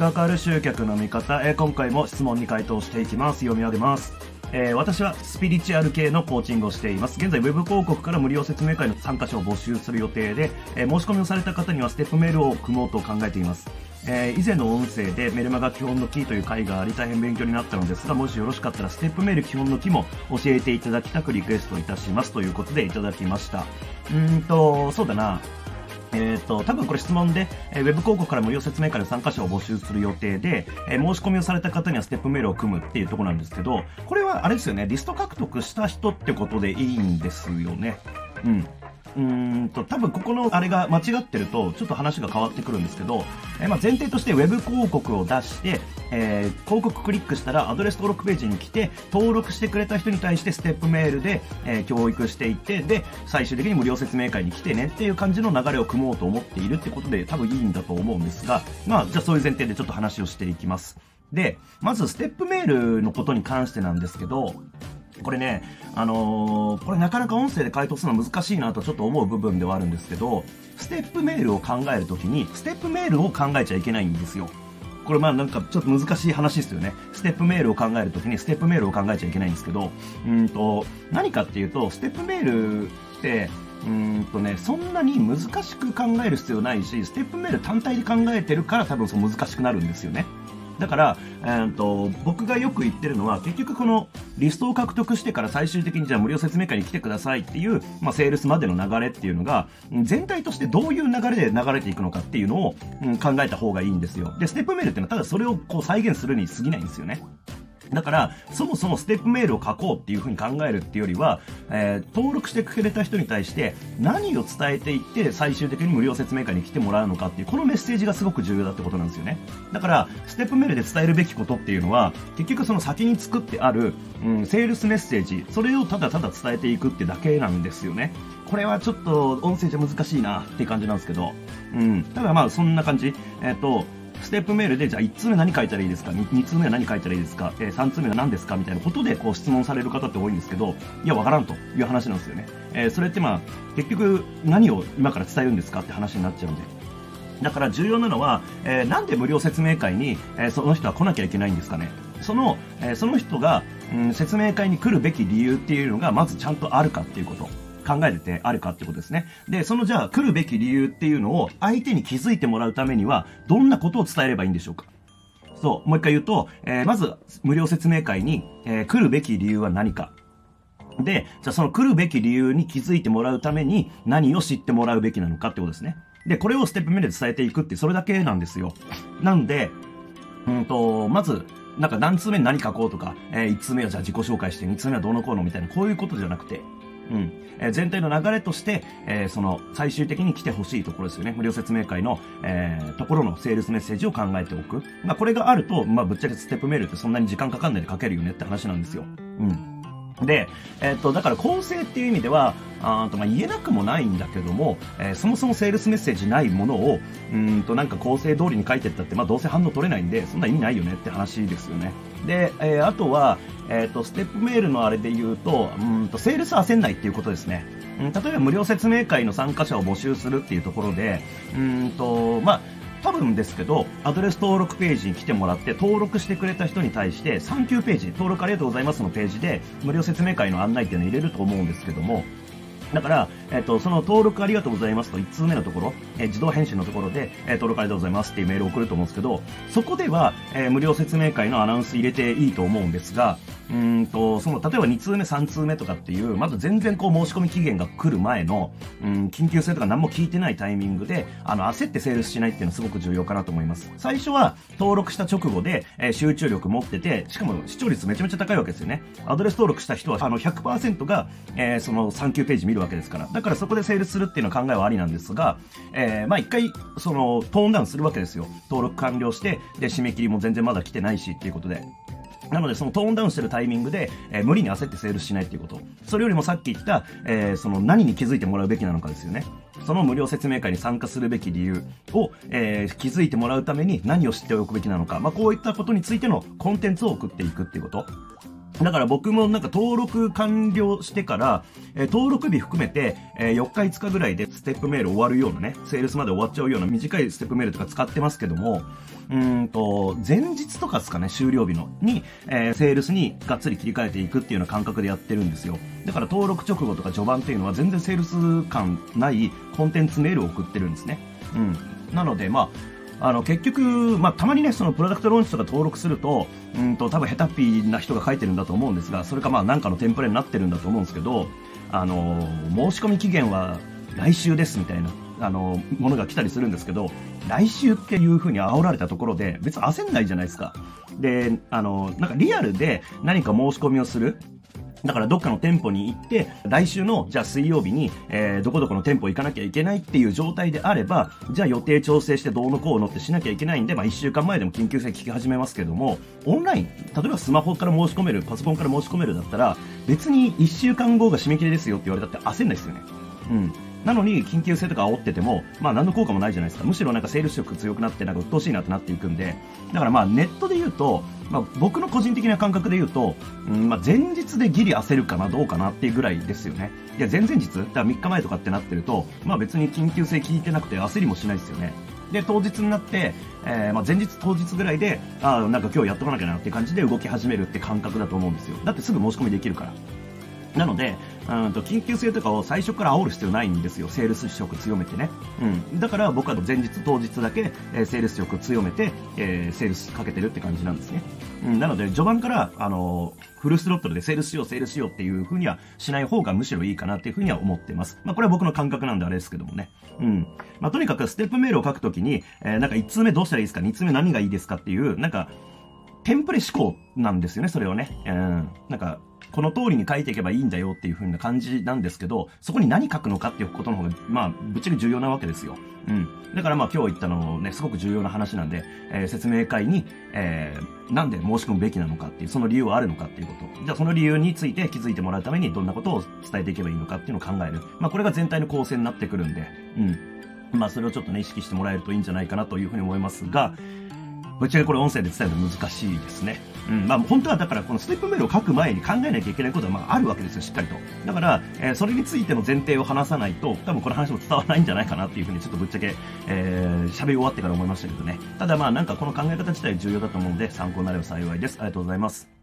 かかる集客の見方、え今回も質問に回答していきます。読み上げます。えー私はスピリチュアル系のコーチングをしています。現在、ウェブ広告から無料説明会の参加者を募集する予定で、えー申し込みをされた方にはステップメールを組もうと考えています。えー以前の音声でメルマガ基本のキーという回があり大変勉強になったのですが、もしよろしかったらステップメール基本のキも教えていただきたくリクエストいたしますということでいただきました。うんと、そうだな。えっ、と、多分これ質問で、えーウェブ広告から無料説明会の参加者を募集する予定で、えー申し込みをされた方にはステップメールを組むっていうところなんですけど、これはあれですよね、リスト獲得した人ってことでいいんですよね。うん。うーんと、多分ここのあれが間違ってると、ちょっと話が変わってくるんですけど、えまあ前提としてウェブ広告を出して、えー広告クリックしたらアドレス登録ページに来て、登録してくれた人に対してステップメールで、えー教育していって、で、最終的に無料説明会に来てねっていう感じの流れを組もうと思っているってことで多分いいんだと思うんですが、まあ、じゃあそういう前提でちょっと話をしていきます。で、まずステップメールのことに関してなんですけど、これね、あのーこれなかなか音声で回答するのは難しいなとちょっと思う部分ではあるんですけど、ステップメールを考えるときに、ステップメールを考えちゃいけないんですよ。これまあなんかちょっと難しい話ですよね。ステップメールを考えるときにステップメールを考えちゃいけないんですけど、うんと、何かっていうと、ステップメールって、うんとね、そんなに難しく考える必要ないし、ステップメール単体で考えてるから多分そう難しくなるんですよね。だから、えー、と僕がよく言ってるのは結局このリストを獲得してから最終的にじゃあ無料説明会に来てくださいっていう、まあ、セールスまでの流れっていうのが全体としてどういう流れで流れていくのかっていうのを、うん考えた方がいいんですよ。でステップメールっていうのはただそれをこう再現するに過ぎないんですよね。だから、そもそもステップメールを書こうっていうふうに考えるっていうよりは、えー登録してくれた人に対して何を伝えていって最終的に無料説明会に来てもらうのかっていう、このメッセージがすごく重要だってことなんですよね。だから、ステップメールで伝えるべきことっていうのは、結局その先に作ってある、うん、セールスメッセージ、それをただただ伝えていくってだけなんですよね。これはちょっと音声じゃ難しいなっていう感じなんですけど、うん。ただまあそんな感じ。えっ、と、ステップメールで、じゃあ1通目何書いたらいいですか？2, 通目は何書いたらいいですか、えー、3通目は何ですか？みたいなことでこう質問される方って多いんですけど、いや、わからんという話なんですよね。えーそれってまあ、結局何を今から伝えるんですかって話になっちゃうんで。だから重要なのは、えーなんで無料説明会に、えーその人は来なきゃいけないんですかね？その、えーその人が、うん、説明会に来るべき理由っていうのがまずちゃんとあるかっていうこと。考えててあるかってことですね。で、そのじゃあ来るべき理由っていうのを相手に気づいてもらうためにはどんなことを伝えればいいんでしょうかそう、もう一回言うと、えーまず無料説明会に、えー来るべき理由は何か。で、じゃあその来るべき理由に気づいてもらうために何を知ってもらうべきなのかってことですね。で、これをステップ目で伝えていくってそれだけなんですよ。なんで、うんと、まず、なんか何通目に何書こうとか、え1通目はじゃあ自己紹介して、2通目はどうのこうのみたいな、こういうことじゃなくて、うん。えー全体の流れとして、えーその、最終的に来てほしいところですよね。無料説明会の、えーところのセールスメッセージを考えておく。まあ、これがあると、まあ、ぶっちゃけステップメールってそんなに時間かかんないで書けるよねって話なんですよ。うん。で、えっと、だから構成っていう意味では、あとまあ言えなくもないんだけども、えーそもそもセールスメッセージないものを、うんとなんか構成通りに書いてったって、まあどうせ反応取れないんで、そんな意味ないよねって話ですよね。で、えーあとは、えっと、ステップメールのあれで言うと、うんと、セールス焦んないっていうことですね。うん例えば無料説明会の参加者を募集するっていうところで、うんと、まあ、多分ですけど、アドレス登録ページに来てもらって、登録してくれた人に対して、サンキューページ、登録ありがとうございますのページで、無料説明会の案内っていうのを入れると思うんですけども、だから、えっ、と、その登録ありがとうございますと1通目のところ、え自動返信のところで、え登録ありがとうございますっていうメールを送ると思うんですけど、そこでは、え無料説明会のアナウンス入れていいと思うんですが、うんと、その、例えば2通目、3通目とかっていう、まず全然こう申し込み期限が来る前の、うん、緊急性とか何も聞いてないタイミングで、あの、焦ってセールスしないっていうのはすごく重要かなと思います。最初は、登録した直後で、えー集中力持ってて、しかも視聴率めちゃめちゃ高いわけですよね。アドレス登録した人は、あの、100%が、えーその3級ページ見るわけですから。だからそこでセールスするっていうのは考えはありなんですが、えーまあ一回、その、トーンダウンするわけですよ。登録完了して、で、締め切りも全然まだ来てないしっていうことで。なので、そのトーンダウンしてるタイミングで、えー無理に焦ってセールしないっていうこと。それよりもさっき言った、えーその何に気づいてもらうべきなのかですよね。その無料説明会に参加するべき理由を、えー気づいてもらうために何を知っておくべきなのか。まあ、こういったことについてのコンテンツを送っていくっていうこと。だから僕もなんか登録完了してから、えー、登録日含めて、えー、4日5日ぐらいでステップメール終わるようなね、セールスまで終わっちゃうような短いステップメールとか使ってますけども、うんと、前日とかですかね、終了日の、に、えー、セールスにがっつり切り替えていくっていうような感覚でやってるんですよ。だから登録直後とか序盤っていうのは全然セールス感ないコンテンツメールを送ってるんですね。うん。なので、まあ、あの結局、まあ、たまにねそのプロダクトローンチとか登録するとうんと多分ヘタッピーな人が書いてるんだと思うんですがそれかまあ何かのテンプレになってるんだと思うんですけどあの申し込み期限は来週ですみたいなあのものが来たりするんですけど来週っていう風に煽られたところで別に焦んないじゃないですか。であのなんかリアルで何か申し込みをするだからどっかの店舗に行って、来週の、じゃあ水曜日に、えー、どこどこの店舗行かなきゃいけないっていう状態であれば、じゃあ予定調整してどうのこうのってしなきゃいけないんで、まあ一週間前でも緊急性聞き始めますけども、オンライン、例えばスマホから申し込める、パソコンから申し込めるだったら、別に一週間後が締め切りですよって言われたって焦んないですよね。うん。なのに、緊急性とか煽ってても、まあ何の効果もないじゃないですか。むしろなんかセールス力強くなって、なんか鬱陶しいなってなっていくんで、だからまあネットで言うと、まあ僕の個人的な感覚で言うと、うん、まあ前日でギリ焦るかな、どうかなっていうぐらいですよね。いや、前々日？だから3日前とかってなってると、まあ別に緊急性聞いてなくて焦りもしないですよね。で、当日になって、えー、まあ前日当日ぐらいで、ああ、なんか今日やっとかなきゃなって感じで動き始めるって感覚だと思うんですよ。だってすぐ申し込みできるから。なので、うんと緊急性とかを最初から煽る必要ないんですよ。セールス色強めてね。うん。だから僕は前日当日だけ、えー、セールス色強めて、えー、セールスかけてるって感じなんですね。うん。なので、序盤から、あのー、フルスロットルでセールスしよう、セールスしようっていう風にはしない方がむしろいいかなっていう風には思ってます。まあ、これは僕の感覚なんであれですけどもね。うん。まあ、とにかくステップメールを書くときに、えー、なんか1通目どうしたらいいですか ?2 通目何がいいですか？っていう、なんか、テンプレ思考なんですよね、それをね。うん。なんか、この通りに書いていけばいいんだよっていう風な感じなんですけど、そこに何書くのかっていうことの方が、まあ、ぶっちゃけ重要なわけですよ。うん。だからまあ今日言ったのね、すごく重要な話なんで、えー、説明会に、えー、なんで申し込むべきなのかっていう、その理由はあるのかっていうこと。じゃあその理由について気づいてもらうためにどんなことを伝えていけばいいのかっていうのを考える。まあこれが全体の構成になってくるんで、うん。まあそれをちょっとね、意識してもらえるといいんじゃないかなというふうに思いますが、ぶっちゃけこれ音声で伝えるの難しいですね。うん、まあ本当はだからこのステップメールを書く前に考えなきゃいけないことはまああるわけですよ、しっかりと。だから、えー、それについての前提を話さないと、多分この話も伝わらないんじゃないかなっていうふうにちょっとぶっちゃけ、えー、喋り終わってから思いましたけどね。ただまあなんかこの考え方自体重要だと思うので参考になれば幸いです。ありがとうございます。